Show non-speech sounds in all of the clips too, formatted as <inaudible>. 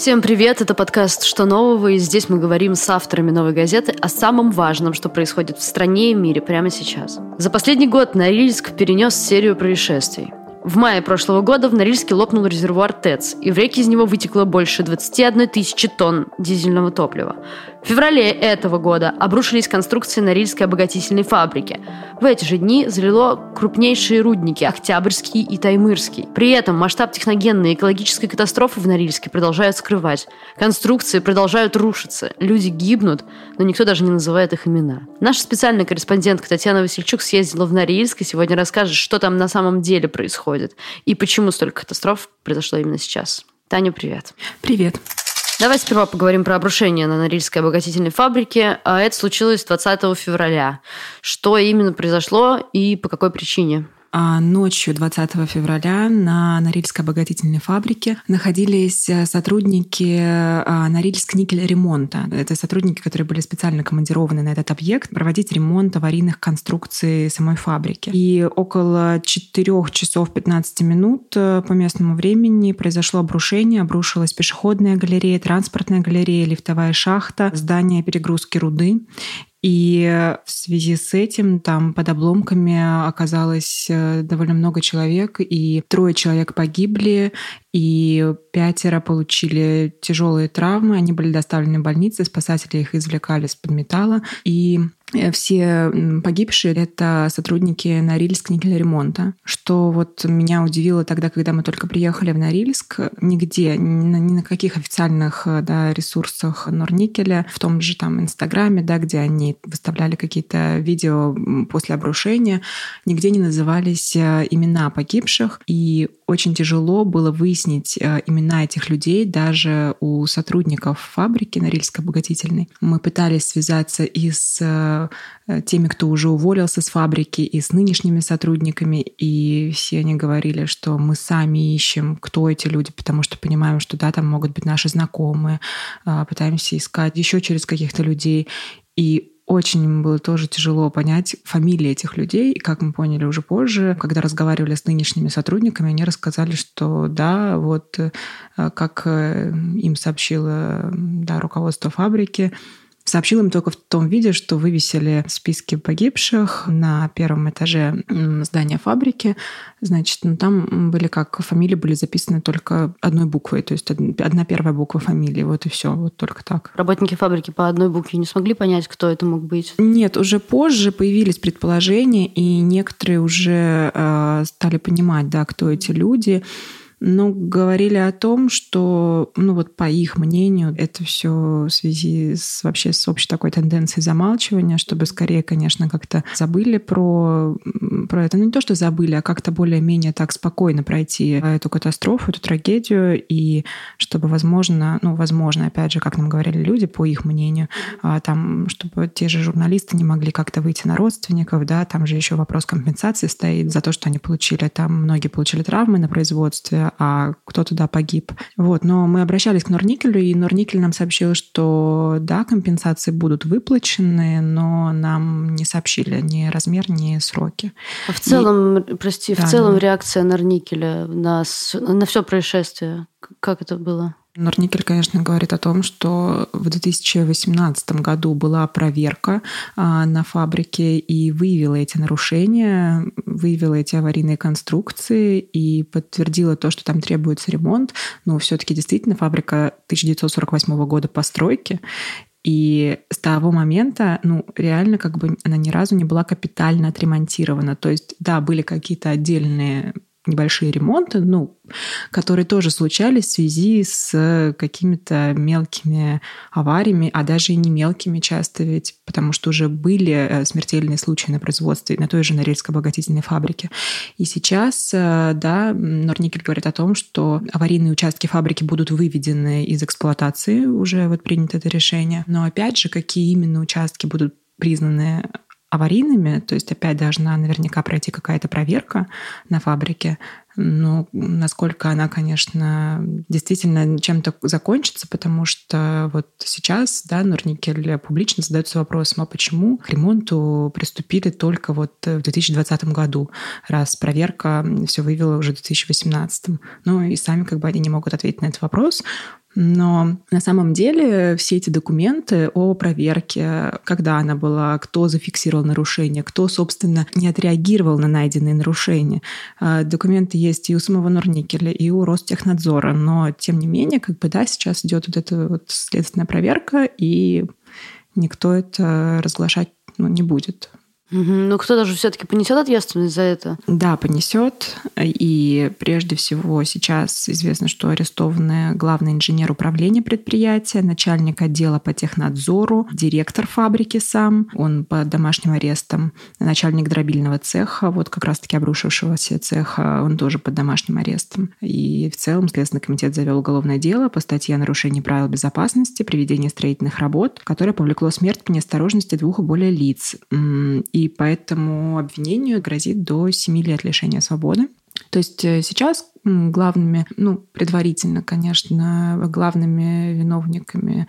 Всем привет, это подкаст «Что нового?» и здесь мы говорим с авторами «Новой газеты» о самом важном, что происходит в стране и мире прямо сейчас. За последний год Норильск перенес серию происшествий. В мае прошлого года в Норильске лопнул резервуар ТЭЦ, и в реке из него вытекло больше 21 тысячи тонн дизельного топлива. В феврале этого года обрушились конструкции Норильской обогатительной фабрики. В эти же дни залило крупнейшие рудники – Октябрьский и Таймырский. При этом масштаб техногенной экологической катастрофы в Норильске продолжают скрывать. Конструкции продолжают рушиться, люди гибнут, но никто даже не называет их имена. Наша специальная корреспондентка Татьяна Васильчук съездила в Норильск и сегодня расскажет, что там на самом деле происходит и почему столько катастроф произошло именно сейчас. Таня, привет. Привет. Давай сперва поговорим про обрушение на Норильской обогатительной фабрике. А это случилось 20 февраля. Что именно произошло и по какой причине? А ночью 20 февраля на Норильской обогатительной фабрике находились э, сотрудники а, Норильск никель ремонта. Это сотрудники, которые были специально командированы на этот объект проводить ремонт аварийных конструкций самой фабрики. И около 4 часов 15 минут э, по местному времени произошло обрушение. Обрушилась пешеходная галерея, транспортная галерея, лифтовая шахта, здание перегрузки руды. И в связи с этим там под обломками оказалось э, довольно много человек, и трое человек погибли, и пятеро получили тяжелые травмы. Они были доставлены в больницы, спасатели их извлекали из-под металла. И все погибшие — это сотрудники Норильск никель-ремонта. Что вот меня удивило тогда, когда мы только приехали в Норильск, нигде, ни на, ни на каких официальных да, ресурсах Норникеля, в том же там Инстаграме, да, где они выставляли какие-то видео после обрушения, нигде не назывались э, имена погибших. И очень тяжело было выяснить э, имена этих людей даже у сотрудников фабрики Норильской обогатительной. Мы пытались связаться и с э, теми, кто уже уволился с фабрики, и с нынешними сотрудниками, и все они говорили, что мы сами ищем, кто эти люди, потому что понимаем, что да, там могут быть наши знакомые, а, пытаемся искать еще через каких-то людей. И очень было тоже тяжело понять фамилии этих людей. И как мы поняли уже позже, когда разговаривали с нынешними сотрудниками, они рассказали, что да, вот э, как э, им сообщило да, руководство фабрики, Сообщил им только в том виде, что вывесили списки погибших на первом этаже здания фабрики. Значит, ну, там были как фамилии были записаны только одной буквой, то есть одна первая буква фамилии, вот и все, вот только так. Работники фабрики по одной букве не смогли понять, кто это мог быть? Нет, уже позже появились предположения, и некоторые уже э, стали понимать, да, кто эти люди но говорили о том, что, ну вот по их мнению, это все в связи с вообще с общей такой тенденцией замалчивания, чтобы скорее, конечно, как-то забыли про, про это. Ну не то, что забыли, а как-то более-менее так спокойно пройти эту катастрофу, эту трагедию, и чтобы, возможно, ну, возможно, опять же, как нам говорили люди, по их мнению, а, там, чтобы те же журналисты не могли как-то выйти на родственников, да, там же еще вопрос компенсации стоит за то, что они получили, там многие получили травмы на производстве, а кто туда погиб. Вот. Но мы обращались к Норникелю, и Норникель нам сообщил, что да, компенсации будут выплачены, но нам не сообщили ни размер, ни сроки. А в целом, и... прости, да, в целом да. реакция Норникеля на, на все происшествие, как это было? Норникель, конечно, говорит о том, что в 2018 году была проверка а, на фабрике и выявила эти нарушения, выявила эти аварийные конструкции и подтвердила то, что там требуется ремонт. Но все-таки действительно фабрика 1948 года постройки, и с того момента, ну, реально как бы она ни разу не была капитально отремонтирована. То есть, да, были какие-то отдельные небольшие ремонты, ну, которые тоже случались в связи с какими-то мелкими авариями, а даже и не мелкими часто ведь, потому что уже были э, смертельные случаи на производстве на той же Норильской обогатительной фабрике. И сейчас, э, да, Норникель говорит о том, что аварийные участки фабрики будут выведены из эксплуатации, уже вот принято это решение. Но опять же, какие именно участки будут признаны аварийными, то есть опять должна наверняка пройти какая-то проверка на фабрике, но насколько она, конечно, действительно чем-то закончится, потому что вот сейчас, да, Норникель публично задается вопросом, а почему к ремонту приступили только вот в 2020 году, раз проверка все вывела уже в 2018. Ну и сами как бы они не могут ответить на этот вопрос, Но на самом деле все эти документы о проверке, когда она была, кто зафиксировал нарушение, кто, собственно, не отреагировал на найденные нарушения. А, документы есть и у самого Норникеля, и у Ростехнадзора, но тем не менее, как бы, да, сейчас идет вот эта вот следственная проверка, и никто это разглашать ну, не будет. Ну, кто-то же все-таки понесет ответственность за это? Да, понесет. И прежде всего сейчас известно, что арестованы главный инженер управления предприятия, начальник отдела по технадзору, директор фабрики сам, он по домашним арестам, начальник дробильного цеха, вот как раз-таки обрушившегося цеха, он тоже под домашним арестом. И в целом Следственный комитет завел уголовное дело по статье о нарушении правил безопасности, приведения строительных работ, которое повлекло смерть по неосторожности двух и более лиц. И и поэтому обвинению грозит до 7 лет лишения свободы. То есть э, сейчас главными, ну, предварительно, конечно, главными виновниками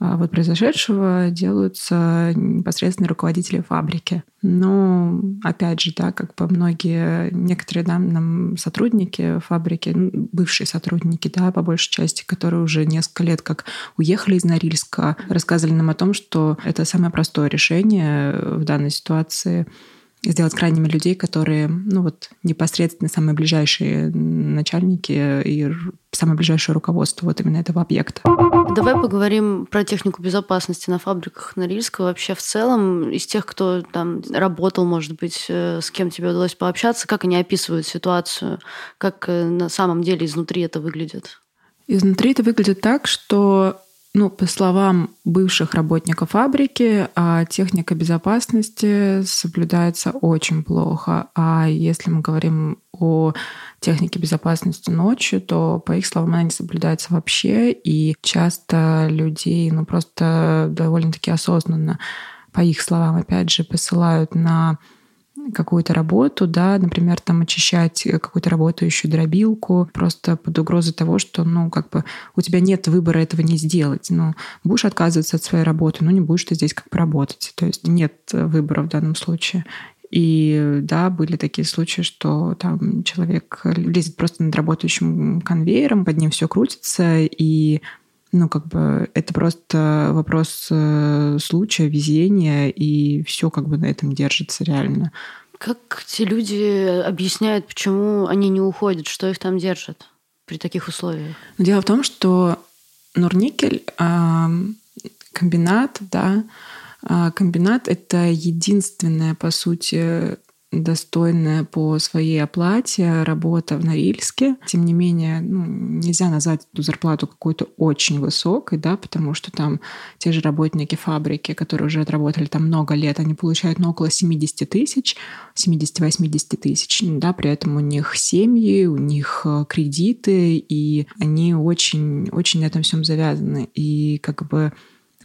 вот произошедшего делаются непосредственно руководители фабрики. Но, опять же, да, как бы многие, некоторые да, нам сотрудники фабрики, бывшие сотрудники, да, по большей части, которые уже несколько лет как уехали из Норильска, рассказывали нам о том, что это самое простое решение в данной ситуации сделать крайними людей, которые, ну вот, непосредственно самые ближайшие начальники и самое ближайшее руководство вот именно этого объекта. Давай поговорим про технику безопасности на фабриках Норильска. Вообще в целом из тех, кто там работал, может быть, э, с кем тебе удалось пообщаться, как они описывают ситуацию, как э, на самом деле изнутри это выглядит? Изнутри это выглядит так, что ну, по словам бывших работников фабрики, а техника безопасности соблюдается очень плохо. А если мы говорим о технике безопасности ночью, то, по их словам, она не соблюдается вообще. И часто людей, ну, просто довольно-таки осознанно, по их словам, опять же, посылают на какую-то работу, да, например, там очищать какую-то работающую дробилку, просто под угрозой того, что, ну, как бы у тебя нет выбора этого не сделать. Ну, будешь отказываться от своей работы, ну, не будешь ты здесь как бы работать. То есть нет выбора в данном случае. И да, были такие случаи, что там человек лезет просто над работающим конвейером, под ним все крутится, и ну, как бы это просто вопрос э, случая, везения, и все как бы на этом держится реально. Как те люди объясняют, почему они не уходят, что их там держит при таких условиях? Дело в том, что Норникель комбинат, да, комбинат — это единственная, по сути, достойная по своей оплате работа в Норильске. Тем не менее, ну, нельзя назвать эту зарплату какой-то очень высокой, да, потому что там те же работники фабрики, которые уже отработали там много лет, они получают ну, около 70 тысяч, 70-80 тысяч, да, при этом у них семьи, у них э, кредиты, и они очень, очень на этом всем завязаны. И как бы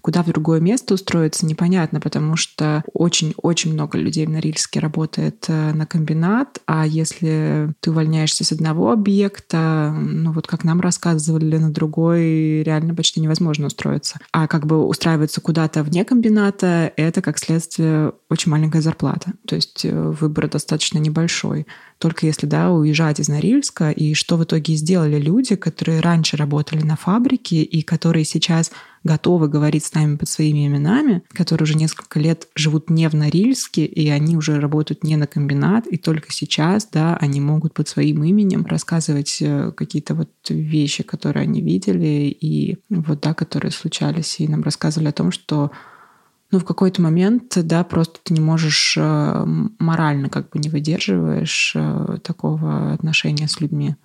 Куда в другое место устроиться, непонятно, потому что очень-очень много людей в Норильске работает э, на комбинат, а если ты увольняешься с одного объекта, ну вот как нам рассказывали, на другой реально почти невозможно устроиться. А как бы устраиваться куда-то вне комбината, это, как следствие, очень маленькая зарплата. То есть э, выбор достаточно небольшой. Только если, да, уезжать из Норильска, и что в итоге сделали люди, которые раньше работали на фабрике и которые сейчас готовы говорить с нами под своими именами, которые уже несколько лет живут не в Норильске, и они уже работают не на комбинат, и только сейчас, да, они могут под своим именем рассказывать э, какие-то вот вещи, которые они видели, и вот, да, которые случались, и нам рассказывали о том, что ну, в какой-то момент, да, просто ты не можешь э, морально как бы не выдерживаешь э, такого отношения с людьми.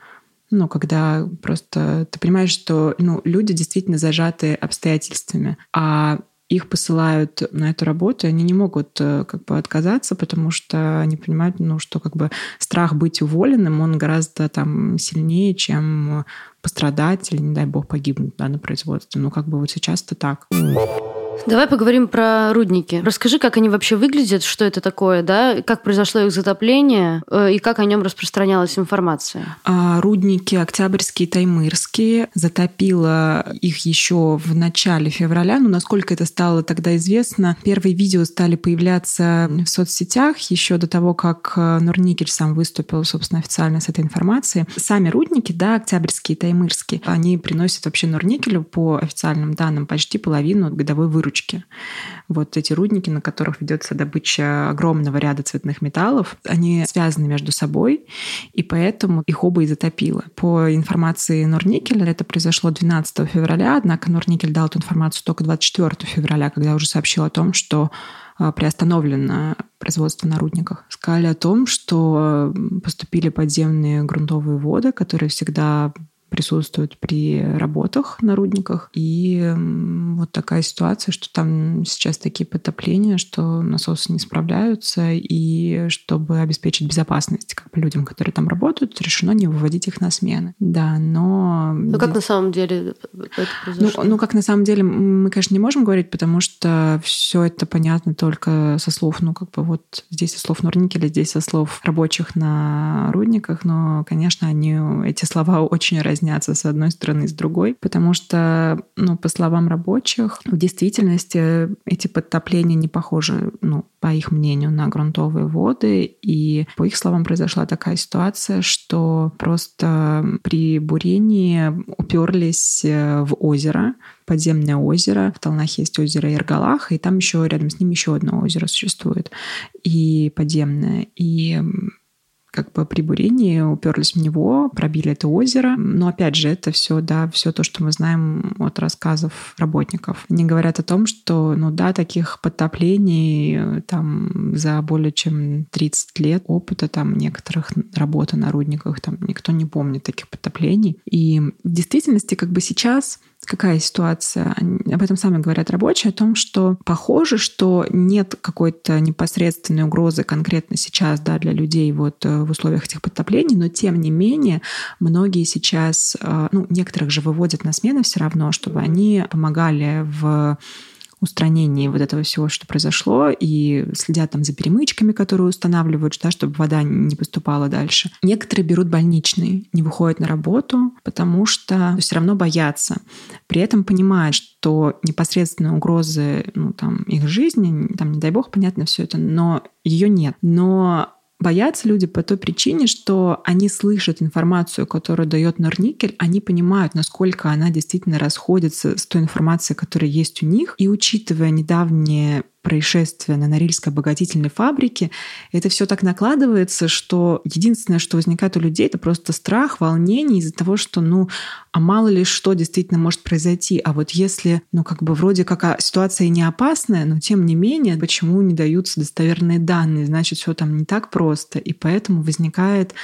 Ну, когда просто ты понимаешь, что ну, люди действительно зажаты обстоятельствами, а их посылают на эту работу, и они не могут э, как бы отказаться, потому что они понимают, ну, что как бы страх быть уволенным, он гораздо там сильнее, чем пострадать или, не дай бог, погибнуть да, на производстве. Ну, как бы вот сейчас-то так. Давай поговорим про рудники. Расскажи, как они вообще выглядят, что это такое, да, как произошло их затопление э, и как о нем распространялась информация. А, рудники Октябрьские и Таймырские затопило их еще в начале февраля. Ну, насколько это стало тогда известно, первые видео стали появляться в соцсетях еще до того, как э, Норникель сам выступил, собственно, официально с этой информацией. Сами рудники, да, Октябрьские и Таймырские, они приносят вообще Норникелю по официальным данным почти половину годовой выручки выручки. Вот эти рудники, на которых ведется добыча огромного ряда цветных металлов, они связаны между собой, и поэтому их оба и затопило. По информации Норникеля это произошло 12 февраля, однако Норникель дал эту информацию только 24 февраля, когда уже сообщил о том, что а, приостановлено производство на рудниках. Сказали о том, что поступили подземные грунтовые воды, которые всегда присутствуют при работах на рудниках. И вот такая ситуация, что там сейчас такие потопления, что насосы не справляются, и чтобы обеспечить безопасность как бы людям, которые там работают, решено не выводить их на смены. Да, но... Ну как на самом деле это произошло? Ну, ну как на самом деле мы, конечно, не можем говорить, потому что все это понятно только со слов, ну как бы вот здесь со слов Норникеля, здесь со слов рабочих на рудниках, но, конечно, они, эти слова очень разнятся разнятся с одной стороны с другой, потому что, ну, по словам рабочих, в действительности эти подтопления не похожи, ну, по их мнению, на грунтовые воды. И по их словам произошла такая ситуация, что просто при бурении уперлись э, в озеро, подземное озеро. В Толнахе есть озеро Иргалах, и там еще рядом с ним еще одно озеро существует, и подземное. И как бы при бурении уперлись в него, пробили это озеро. Но опять же, это все, да, все то, что мы знаем от рассказов работников. Они говорят о том, что, ну да, таких подтоплений там за более чем 30 лет опыта там некоторых работы на рудниках, там никто не помнит таких подтоплений. И в действительности как бы сейчас какая ситуация? Об этом сами говорят рабочие, о том, что похоже, что нет какой-то непосредственной угрозы конкретно сейчас да, для людей вот э, в условиях этих подтоплений, но тем не менее многие сейчас, э, ну, некоторых же выводят на смены все равно, чтобы они помогали в устранении вот этого всего, что произошло, и следят там за перемычками, которые устанавливают, да, чтобы вода не поступала дальше. Некоторые берут больничные, не выходят на работу, потому что все равно боятся. При этом понимают, что непосредственной угрозы ну, там, их жизни, там, не дай бог, понятно все это, но ее нет. Но Боятся люди по той причине, что они слышат информацию, которую дает Норникель, они понимают, насколько она действительно расходится с той информацией, которая есть у них. И учитывая недавние происшествия на Норильской обогатительной фабрике, это все так накладывается, что единственное, что возникает у людей, это просто страх, волнение из-за того, что, ну, а мало ли что действительно может произойти. А вот если, ну, как бы вроде как а, ситуация не опасная, но тем не менее, почему не даются достоверные данные? Значит, все там не так просто. И поэтому возникает,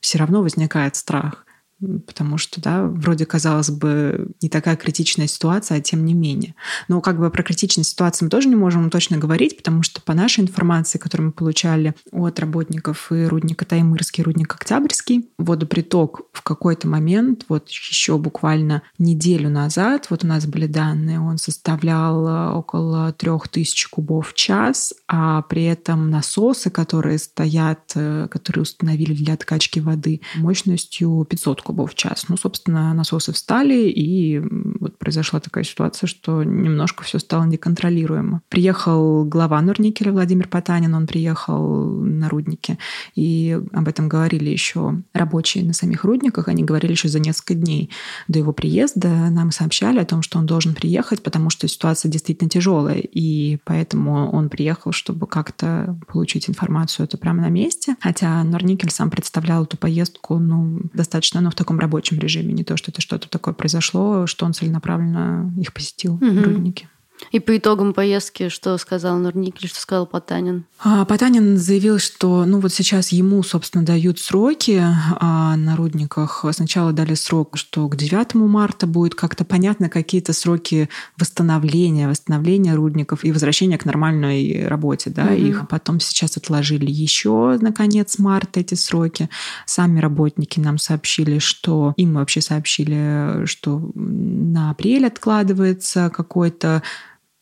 все равно возникает страх потому что, да, вроде, казалось бы, не такая критичная ситуация, а тем не менее. Но как бы про критичность ситуации мы тоже не можем точно говорить, потому что по нашей информации, которую мы получали от работников и рудника Таймырский, и рудник Октябрьский, водоприток в какой-то момент, вот еще буквально неделю назад, вот у нас были данные, он составлял э, около 3000 кубов в час, а при этом насосы, которые стоят, э, которые установили для откачки воды, мощностью 500 кубов в час. Ну, собственно, насосы встали, и вот произошла такая ситуация, что немножко все стало неконтролируемо. Приехал глава Норникеля Владимир Потанин, он приехал на рудники, и об этом говорили еще рабочие на самих рудниках, они говорили еще за несколько дней до его приезда, нам сообщали о том, что он должен приехать, потому что ситуация действительно тяжелая, и поэтому он приехал, чтобы как-то получить информацию это прямо на месте. Хотя Норникель сам представлял эту поездку ну, достаточно ну, таком рабочем режиме, не то, что это что-то такое произошло, что он целенаправленно их посетил, угу. рудники. И по итогам поездки, что сказал Нурникель, что сказал Потанин? А, Потанин заявил, что ну вот сейчас ему, собственно, дают сроки а на рудниках. Сначала дали срок, что к 9 марта будет как-то понятно какие-то сроки восстановления, восстановления рудников и возвращения к нормальной работе. Да? Mm-hmm. Их потом сейчас отложили еще на конец марта эти сроки. Сами работники нам сообщили, что им вообще сообщили, что на апрель откладывается какой-то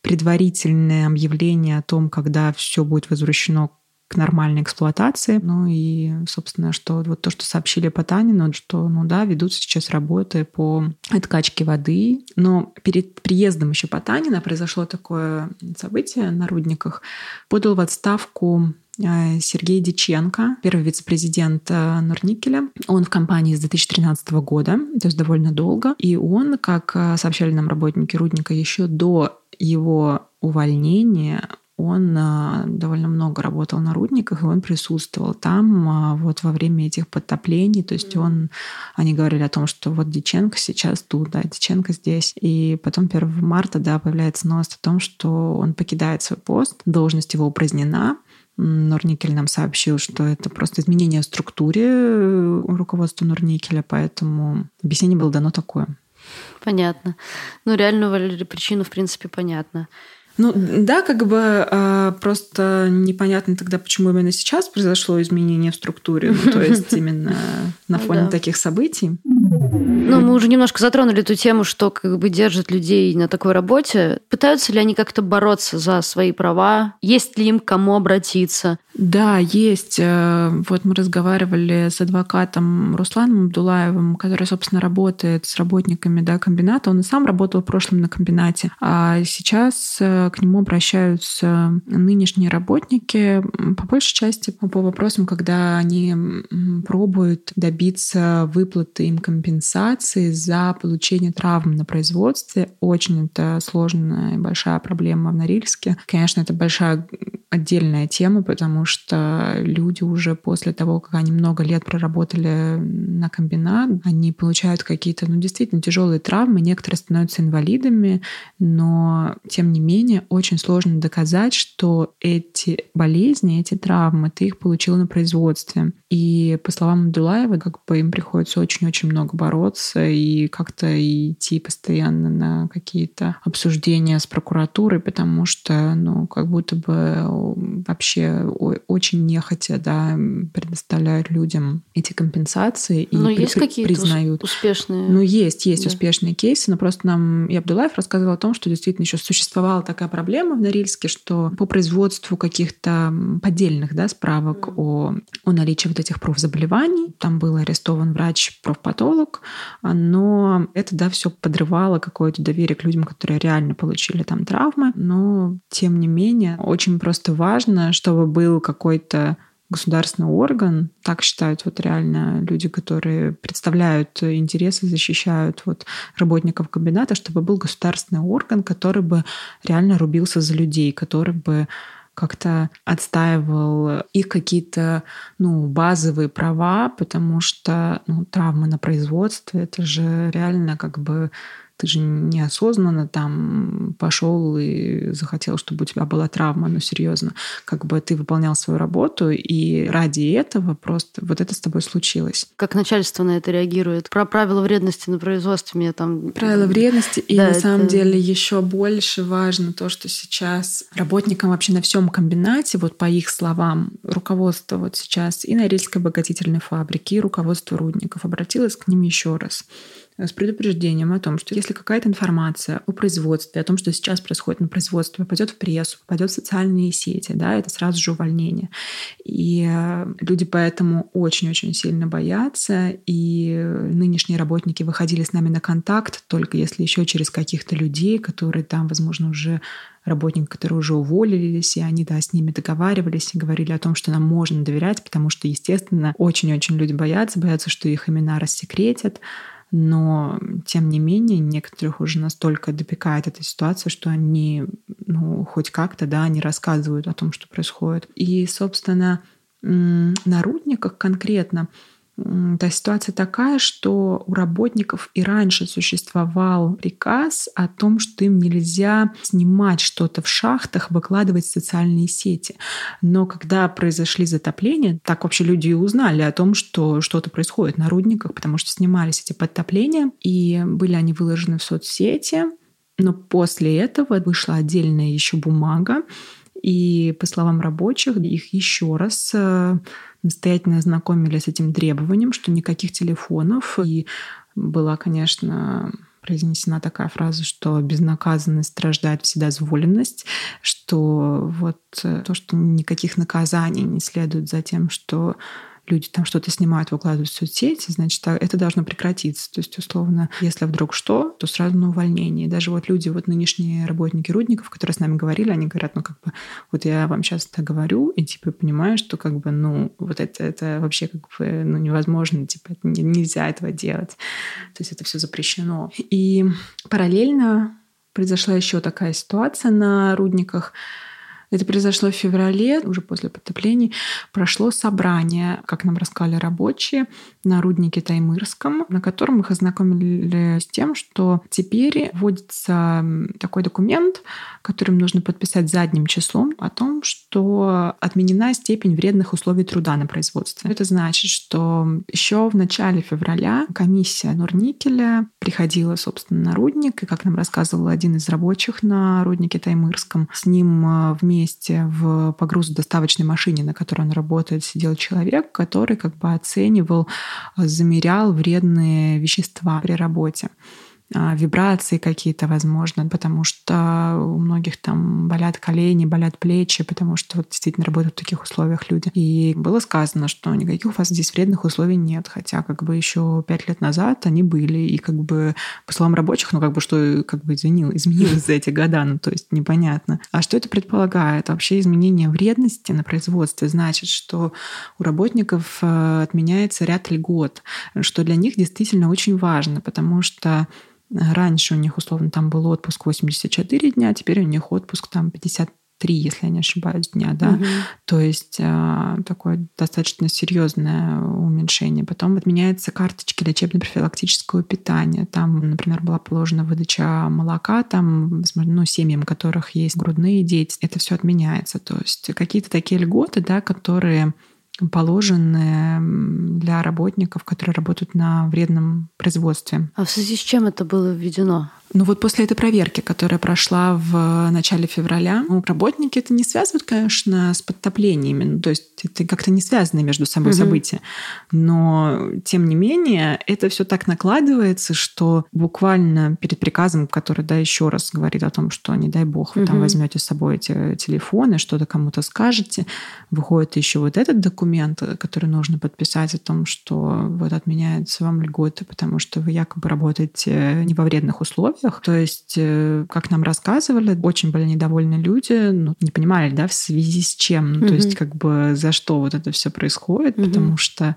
предварительное объявление о том, когда все будет возвращено к нормальной эксплуатации. Ну и, собственно, что вот то, что сообщили по Танину, что, ну да, ведутся сейчас работы по откачке воды. Но перед приездом еще по Танина произошло такое событие на Рудниках. Подал в отставку Сергей Диченко, первый вице-президент э, Норникеля. Он в компании с 2013 года, то есть довольно долго. И он, как э, сообщали нам работники Рудника, еще до его увольнения он довольно много работал на рудниках, и он присутствовал там вот во время этих подтоплений. То есть он, они говорили о том, что вот Диченко сейчас тут, да, Диченко здесь. И потом 1 марта, да, появляется новость о том, что он покидает свой пост, должность его упразднена. Норникель нам сообщил, что это просто изменение структуре э, руководства Норникеля, поэтому объяснение было дано такое. Понятно. Ну, реальную причину, в принципе, понятно. Ну да, как бы э, просто непонятно тогда, почему именно сейчас произошло изменение в структуре, ну, то есть <laughs> именно на ну фоне да. таких событий. Ну, мы уже немножко затронули эту тему, что как бы держит людей на такой работе. Пытаются ли они как-то бороться за свои права? Есть ли им к кому обратиться? Да, есть. Э, вот мы разговаривали с адвокатом Русланом Абдулаевым, который, собственно, работает с работниками да, комбината. Он и сам работал в прошлом на комбинате. А сейчас э, к нему обращаются нынешние работники по большей части по вопросам, когда они пробуют добиться выплаты им компенсации за получение травм на производстве. Очень это сложная и большая проблема в Норильске. Конечно, это большая отдельная тема, потому что люди уже после того, как они много лет проработали на комбинат, они получают какие-то, ну, действительно тяжелые травмы, некоторые становятся инвалидами, но тем не менее болезни очень сложно доказать, что эти болезни, эти травмы ты их получил на производстве. И по словам Абдулаева, как бы им приходится очень-очень много бороться и как-то идти постоянно на какие-то обсуждения с прокуратурой, потому что, ну, как будто бы вообще очень нехотя, да, предоставляют людям эти компенсации и но при- есть какие-то признают. успешные? Ну, есть, есть да. успешные кейсы, но просто нам и Абдулаев рассказывал о том, что действительно еще существовала такая такая проблема в Норильске, что по производству каких-то поддельных да, справок о, о наличии вот этих профзаболеваний, там был арестован врач-профпатолог, но это да, все подрывало какое-то доверие к людям, которые реально получили там травмы. Но, тем не менее, очень просто важно, чтобы был какой-то государственный орган, так считают вот реально люди, которые представляют интересы, защищают вот работников комбината, чтобы был государственный орган, который бы реально рубился за людей, который бы как-то отстаивал их какие-то ну, базовые права, потому что ну, травмы на производстве это же реально как бы ты же неосознанно там пошел и захотел, чтобы у тебя была травма, ну серьезно, как бы ты выполнял свою работу, и ради этого просто вот это с тобой случилось. Как начальство на это реагирует? Про правила вредности на производстве мне там... Правила вредности, и да, на это... самом деле еще больше важно то, что сейчас работникам вообще на всем комбинате, вот по их словам, руководство вот сейчас и Норильской обогатительной фабрики, и руководство рудников обратилось к ним еще раз с предупреждением о том, что если какая-то информация о производстве, о том, что сейчас происходит на производстве, попадет в прессу, попадет в социальные сети, да, это сразу же увольнение. И э, люди поэтому очень-очень сильно боятся, и нынешние работники выходили с нами на контакт только если еще через каких-то людей, которые там, возможно, уже работники, которые уже уволились, и они, да, с ними договаривались и говорили о том, что нам можно доверять, потому что, естественно, очень-очень люди боятся, боятся, что их имена рассекретят, но тем не менее некоторых уже настолько допекает эта ситуация, что они, ну, хоть как-то, да, они рассказывают о том, что происходит. И, собственно, на рудниках конкретно та ситуация такая, что у работников и раньше существовал приказ о том, что им нельзя снимать что-то в шахтах, выкладывать в социальные сети. Но когда произошли затопления, так вообще люди и узнали о том, что что-то происходит на рудниках, потому что снимались эти подтопления, и были они выложены в соцсети. Но после этого вышла отдельная еще бумага, и по словам рабочих, их еще раз э, настоятельно ознакомили с этим требованием, что никаких телефонов. И была, конечно, произнесена такая фраза, что безнаказанность рождает вседозволенность, что вот э, то, что никаких наказаний не следует за тем, что люди там что-то снимают, выкладывают в соцсети, значит, а это должно прекратиться. То есть, условно, если вдруг что, то сразу на увольнение. И даже вот люди, вот нынешние работники рудников, которые с нами говорили, они говорят, ну, как бы, вот я вам сейчас это говорю, и, типа, понимаю, что, как бы, ну, вот это, это вообще, как бы, ну, невозможно, типа, нельзя этого делать. То есть это все запрещено. И параллельно произошла еще такая ситуация на рудниках, это произошло в феврале, уже после потоплений. Прошло собрание, как нам рассказали рабочие, на руднике Таймырском, на котором их ознакомили с тем, что теперь вводится такой документ, которым нужно подписать задним числом о том, что отменена степень вредных условий труда на производстве. Это значит, что еще в начале февраля комиссия Норникеля приходила, собственно, на рудник, и, как нам рассказывал один из рабочих на руднике Таймырском, с ним э, вместе в погрузодоставочной машине, на которой он работает, сидел человек, который как бы оценивал, замерял вредные вещества при работе. А, вибрации какие-то, возможно, потому что у многих там болят колени, болят плечи, потому что вот действительно работают в таких условиях люди. И было сказано, что никаких у вас здесь вредных условий нет, хотя как бы еще пять лет назад они были, и как бы по словам рабочих, ну как бы что как бы изменил, изменилось за эти года, ну то есть непонятно. А что это предполагает? Вообще изменение вредности на производстве значит, что у работников э, отменяется ряд льгот, что для них действительно очень важно, потому что Раньше у них, условно, там был отпуск 84 дня, теперь у них отпуск там 53, если я не ошибаюсь, дня, да. Угу. То есть э, такое достаточно серьезное уменьшение. Потом отменяются карточки лечебно-профилактического питания. Там, например, была положена выдача молока, там, возможно, ну, семьям, у которых есть грудные дети. Это все отменяется. То есть какие-то такие льготы, да, которые положенные для работников, которые работают на вредном производстве. А в связи с чем это было введено? Ну вот после этой проверки, которая прошла в начале февраля, ну, работники это не связывают, конечно, с подтоплениями. Ну, то есть это как-то не связаны между собой угу. события. Но, тем не менее, это все так накладывается, что буквально перед приказом, который, да, еще раз говорит о том, что, не дай бог, вы угу. там возьмете с собой эти телефоны, что-то кому-то скажете, выходит еще вот этот документ, который нужно подписать о том, что вот отменяется вам льготы, потому что вы якобы работаете не во вредных условиях, условиях. То есть, э, как нам рассказывали, очень были недовольны люди, ну, не понимали, да, в связи с чем. Ну, mm-hmm. То есть, как бы за что вот это все происходит, mm-hmm. потому что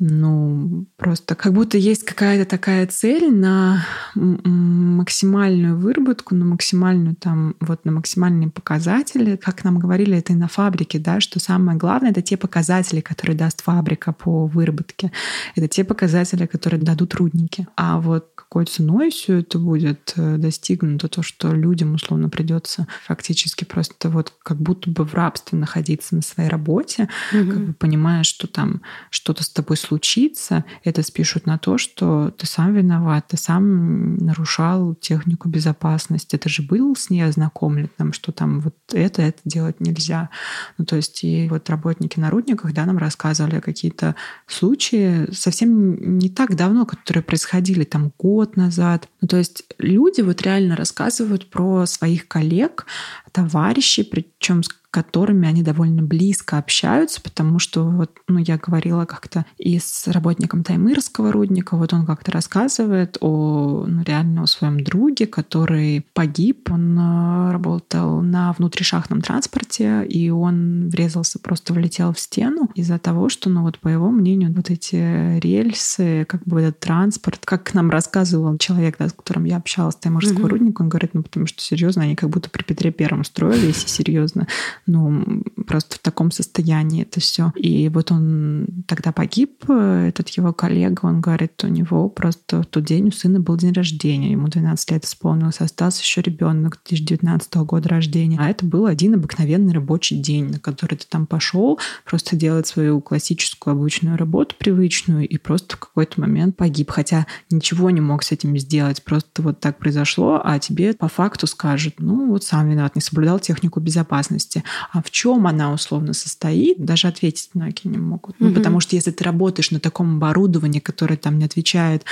ну, просто как будто есть какая-то такая цель на максимальную выработку, на максимальную там, вот на максимальные показатели. Как нам говорили, это и на фабрике, да, что самое главное — это те показатели, которые даст фабрика по выработке. Это те показатели, которые дадут рудники. А вот какой ценой все это будет э, достигнуто, то, что людям условно придется фактически просто вот как будто бы в рабстве находиться на своей работе, угу. как бы понимая, что там что-то с тобой случится, это спишут на то, что ты сам виноват, ты сам нарушал технику безопасности, ты же был с ней ознакомлен, там, что там вот это, это делать нельзя. Ну, то есть и вот работники на рудниках, да, нам рассказывали какие-то случаи совсем не так давно, которые происходили там год назад. Ну, то есть люди вот реально рассказывают про своих коллег, товарищей, причем с которыми они довольно близко общаются, потому что вот, ну, я говорила как-то и с работником Таймырского рудника, вот он как-то рассказывает о ну, реально о своем друге, который погиб, он э, работал на внутришахтном транспорте, и он врезался, просто влетел в стену из-за того, что, ну вот по его мнению, вот эти рельсы, как бы этот транспорт, как нам рассказывал человек, да, с которым я общалась, Таймырского mm-hmm. рудника, он говорит, ну потому что серьезно, они как будто при Петре Первом строили, если серьезно ну, просто в таком состоянии это все. И вот он тогда погиб, этот его коллега, он говорит, у него просто в тот день у сына был день рождения, ему 12 лет исполнилось, остался еще ребенок 2019 года рождения. А это был один обыкновенный рабочий день, на который ты там пошел просто делать свою классическую обычную работу привычную и просто в какой-то момент погиб. Хотя ничего не мог с этим сделать, просто вот так произошло, а тебе по факту скажут, ну вот сам виноват, не соблюдал технику безопасности а в чем она условно состоит, даже ответить многие не могут. Ну, потому что если ты работаешь на таком оборудовании, которое там не отвечает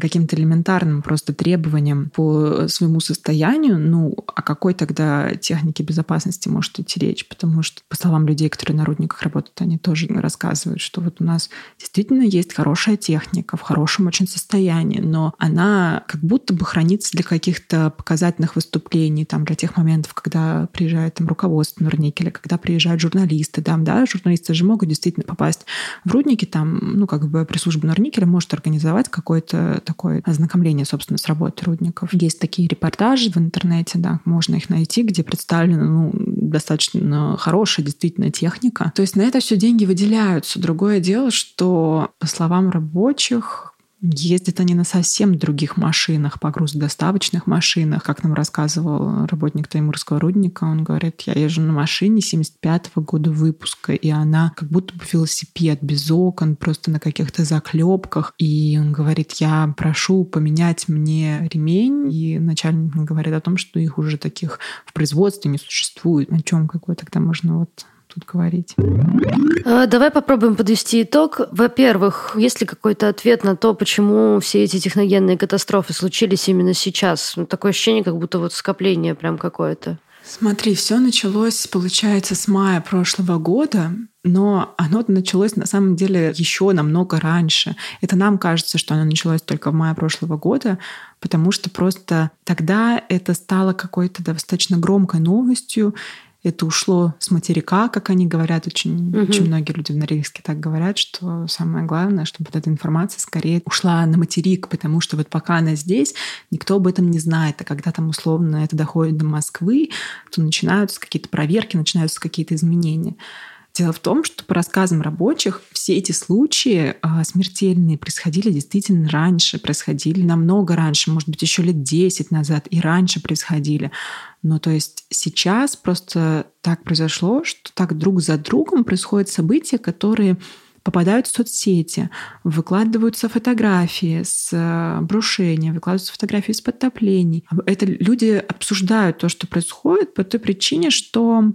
каким-то элементарным просто требованиям по своему состоянию, ну, о какой тогда технике безопасности может идти речь? Потому что, по словам людей, которые на рудниках работают, они тоже рассказывают, что вот у нас действительно есть хорошая техника в хорошем очень состоянии, но она как будто бы хранится для каких-то показательных выступлений, там, для тех моментов, когда приезжает там руководство Норникеля, когда приезжают журналисты, там, да, журналисты же могут действительно попасть в рудники, там, ну, как бы пресс-служба Норникеля может организовать какой-то такое ознакомление, собственно, с работой рудников. Есть такие репортажи в интернете, да, можно их найти, где представлена ну, достаточно хорошая действительно техника. То есть на это все деньги выделяются. Другое дело, что, по словам рабочих, Ездят они на совсем других машинах, погрузодоставочных машинах. Как нам рассказывал работник Таймурского рудника, он говорит, я езжу на машине 75-го года выпуска, и она как будто бы велосипед, без окон, просто на каких-то заклепках. И он говорит, я прошу поменять мне ремень, и начальник говорит о том, что их уже таких в производстве не существует. О чем какой тогда можно вот тут говорить. А, давай попробуем подвести итог. Во-первых, есть ли какой-то ответ на то, почему все эти техногенные катастрофы случились именно сейчас? Ну, такое ощущение, как будто вот скопление прям какое-то. Смотри, все началось, получается, с мая прошлого года, но оно началось на самом деле еще намного раньше. Это нам кажется, что оно началось только в мае прошлого года, потому что просто тогда это стало какой-то достаточно громкой новостью, это ушло с материка, как они говорят, очень, угу. очень многие люди в Норильске так говорят, что самое главное, чтобы вот эта информация скорее ушла на материк, потому что вот пока она здесь, никто об этом не знает, а когда там условно это доходит до Москвы, то начинаются какие-то проверки, начинаются какие-то изменения. Дело в том, что по рассказам рабочих все эти случаи а, смертельные происходили действительно раньше, происходили намного раньше, может быть, еще лет 10 назад и раньше происходили. Но то есть сейчас просто так произошло, что так друг за другом происходят события, которые попадают в соцсети, выкладываются фотографии с э, обрушения, выкладываются фотографии с подтоплений. Это люди обсуждают то, что происходит по той причине, что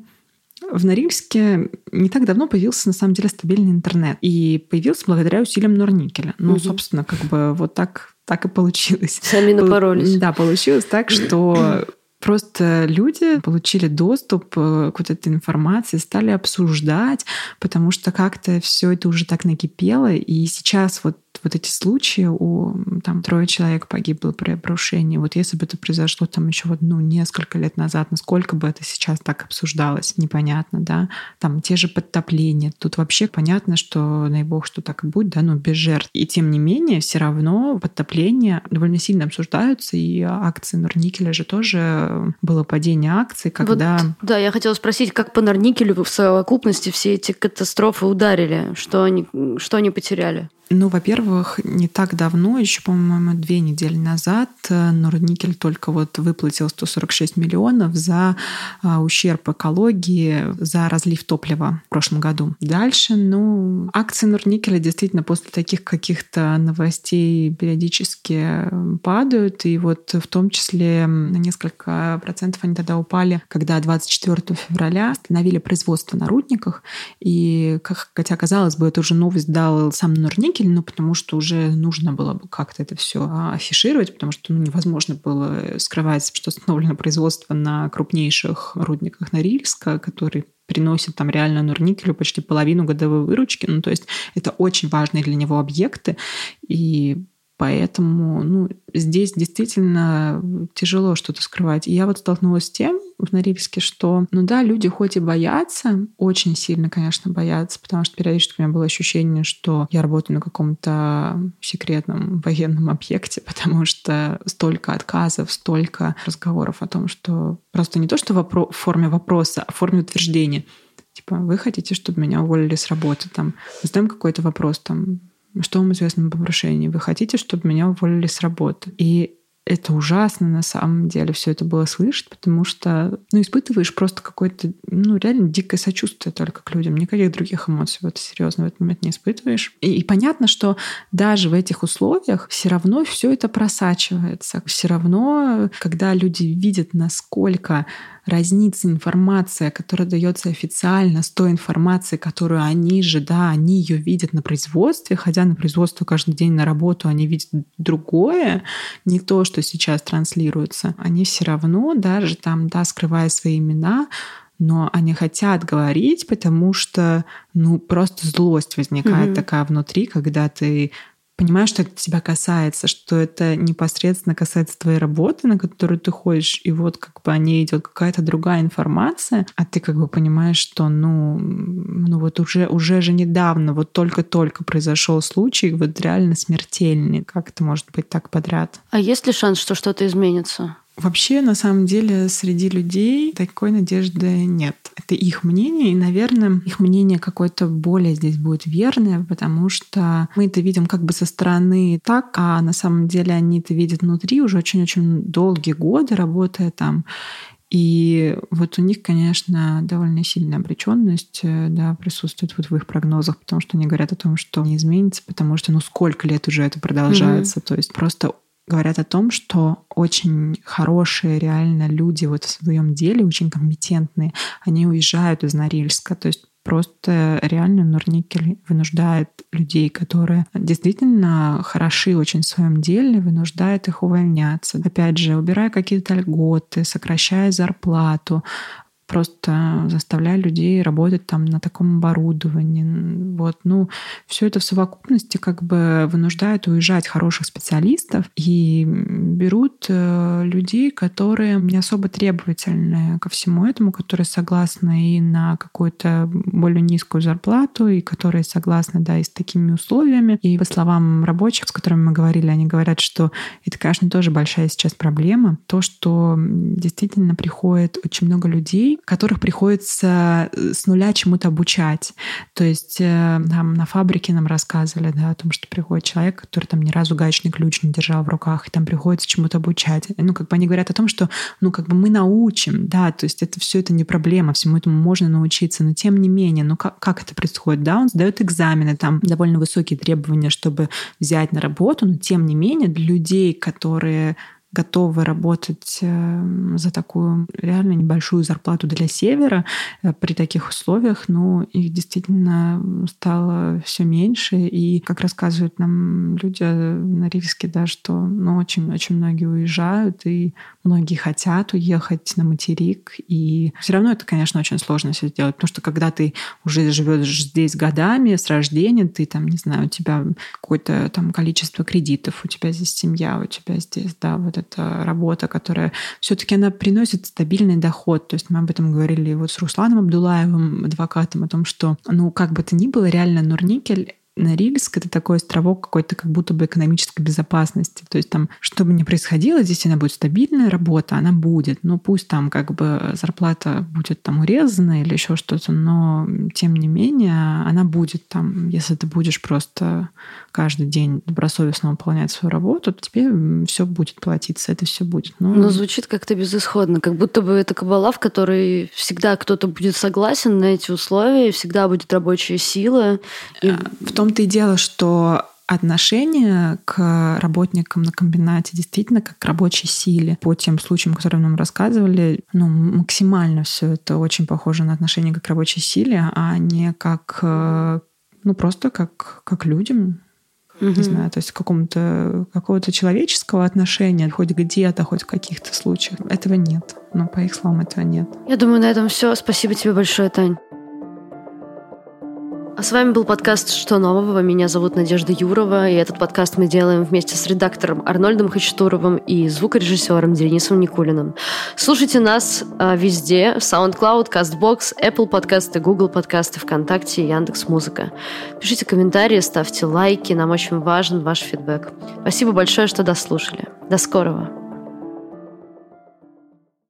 в Норильске не так давно появился на самом деле стабильный интернет. И появился благодаря усилиям Норникеля. Ну, угу. собственно, как бы вот так, так и получилось. Сами напоролись. Да, получилось так, что <clears throat> Просто люди получили доступ э, к вот этой информации, стали обсуждать, потому что как-то все это уже так накипело. И сейчас вот вот эти случаи, у там трое человек погибло при обрушении, вот если бы это произошло там еще вот, ну, несколько лет назад, насколько бы это сейчас так обсуждалось, непонятно, да, там те же подтопления, тут вообще понятно, что, дай бог, что так и будет, да, но без жертв. И тем не менее, все равно подтопления довольно сильно обсуждаются, и акции Норникеля же тоже было падение акций, когда... Вот, да, я хотела спросить, как по Норникелю в совокупности все эти катастрофы ударили, что они, что они потеряли? Ну, во-первых, не так давно, еще, по-моему, две недели назад, э, Норникель только вот выплатил 146 миллионов за а, ущерб экологии, за разлив топлива в прошлом году. Дальше, ну, акции Норникеля действительно после таких каких-то новостей периодически падают, и вот в том числе на несколько процентов они тогда упали, когда 24 февраля остановили производство на рудниках, и, как, хотя, казалось бы, эту же новость дал сам Норникель, никель, ну, потому что уже нужно было бы как-то это все афишировать, потому что ну, невозможно было скрывать, что остановлено производство на крупнейших рудниках Норильска, которые приносят там реально Норникелю почти половину годовой выручки. Ну, то есть это очень важные для него объекты. И Поэтому ну, здесь действительно тяжело что-то скрывать. И я вот столкнулась с тем в Норильске, что, ну да, люди хоть и боятся, очень сильно, конечно, боятся, потому что периодически у меня было ощущение, что я работаю на каком-то секретном военном объекте, <laughs> потому что столько отказов, столько разговоров о том, что просто не то, что в форме вопроса, а в форме утверждения. Типа, вы хотите, чтобы меня уволили с работы? Там, задаем какой-то вопрос, там, что вам известно об обрушении? Вы хотите, чтобы меня уволили с работы? И это ужасно на самом деле все это было слышать, потому что ну, испытываешь просто какое-то, ну, реально дикое сочувствие только к людям. Никаких других эмоций вот серьезно в этот момент не испытываешь. И, и понятно, что даже в этих условиях все равно все это просачивается. Все равно, когда люди видят, насколько разнится информация, которая дается официально с той информацией, которую они же, да, они ее видят на производстве, хотя на производство каждый день на работу они видят другое, не то, что сейчас транслируется. Они все равно, даже там, да, скрывая свои имена, но они хотят говорить, потому что, ну, просто злость возникает mm-hmm. такая внутри, когда ты понимаешь, что это тебя касается, что это непосредственно касается твоей работы, на которую ты ходишь, и вот как бы о ней идет какая-то другая информация, а ты как бы понимаешь, что ну, ну вот уже, уже же недавно, вот только-только произошел случай, вот реально смертельный. Как это может быть так подряд? А есть ли шанс, что что-то изменится? Вообще, на самом деле, среди людей такой надежды нет. Это их мнение, и, наверное, их мнение какое-то более здесь будет верное, потому что мы это видим как бы со стороны так, а на самом деле они это видят внутри уже очень-очень долгие годы, работая там. И вот у них, конечно, довольно сильная обреченность э, да, присутствует вот в их прогнозах, потому что они говорят о том, что не изменится, потому что ну сколько лет уже это продолжается. Mm-hmm. То есть просто говорят о том, что очень хорошие реально люди вот в своем деле, очень компетентные, они уезжают из Норильска. То есть просто реально Норникель вынуждает людей, которые действительно хороши очень в своем деле, вынуждает их увольняться. Опять же, убирая какие-то льготы, сокращая зарплату, просто заставляя людей работать там на таком оборудовании. Вот, ну, все это в совокупности как бы вынуждает уезжать хороших специалистов и берут э, людей, которые не особо требовательны ко всему этому, которые согласны и на какую-то более низкую зарплату, и которые согласны, да, и с такими условиями. И по словам рабочих, с которыми мы говорили, они говорят, что это, конечно, тоже большая сейчас проблема. То, что действительно приходит очень много людей, которых приходится э, с нуля чему-то обучать. То есть э, там на фабрике нам рассказывали да, о том, что приходит человек, который там ни разу гаечный ключ не держал в руках, и там приходится чему-то обучать. Ну, как бы они говорят о том, что ну, как бы мы научим, да, то есть это все это не проблема, всему этому можно научиться, но тем не менее, ну как, как это происходит? Да, он сдает экзамены, там довольно высокие требования, чтобы взять на работу, но тем не менее для людей, которые готовы работать эм, за такую реально небольшую зарплату для севера э, при таких условиях, но их действительно стало все меньше. И, как рассказывают нам люди на Рильске, да, что ну, очень-очень многие уезжают, и многие хотят уехать на материк. И все равно это, конечно, очень сложно все сделать, потому что когда ты уже живешь здесь годами с рождения, ты там, не знаю, у тебя какое-то там количество кредитов, у тебя здесь семья, у тебя здесь, да, вот это это работа, которая все-таки она приносит стабильный доход. То есть мы об этом говорили вот с Русланом Абдулаевым, адвокатом, о том, что, ну, как бы то ни было, реально Нурникель Норильск — это такой островок какой-то как будто бы экономической безопасности. То есть там, что бы ни происходило, здесь она будет стабильная работа, она будет. Ну, пусть там как бы зарплата будет там урезана или еще что-то, но тем не менее она будет там, если ты будешь просто каждый день добросовестно выполнять свою работу, то тебе все будет платиться, это все будет. Ну, но звучит как-то безысходно, как будто бы это кабала, в которой всегда кто-то будет согласен на эти условия, всегда будет рабочая сила. И... В том том-то и дело, что отношение к работникам на комбинате действительно как к рабочей силе. По тем случаям, которые нам рассказывали, ну, максимально все это очень похоже на отношение как к рабочей силе, а не как, ну, просто как, как людям, угу. не знаю, то есть какому-то какого-то человеческого отношения, хоть где-то, хоть в каких-то случаях. Этого нет. Но по их словам этого нет. Я думаю, на этом все. Спасибо тебе большое, Тань. А с вами был подкаст «Что нового?». Меня зовут Надежда Юрова, и этот подкаст мы делаем вместе с редактором Арнольдом Хачатуровым и звукорежиссером Денисом Никулиным. Слушайте нас а, везде – SoundCloud, CastBox, Apple подкасты, Google подкасты, ВКонтакте, Яндекс Музыка. Пишите комментарии, ставьте лайки, нам очень важен ваш фидбэк. Спасибо большое, что дослушали. До скорого!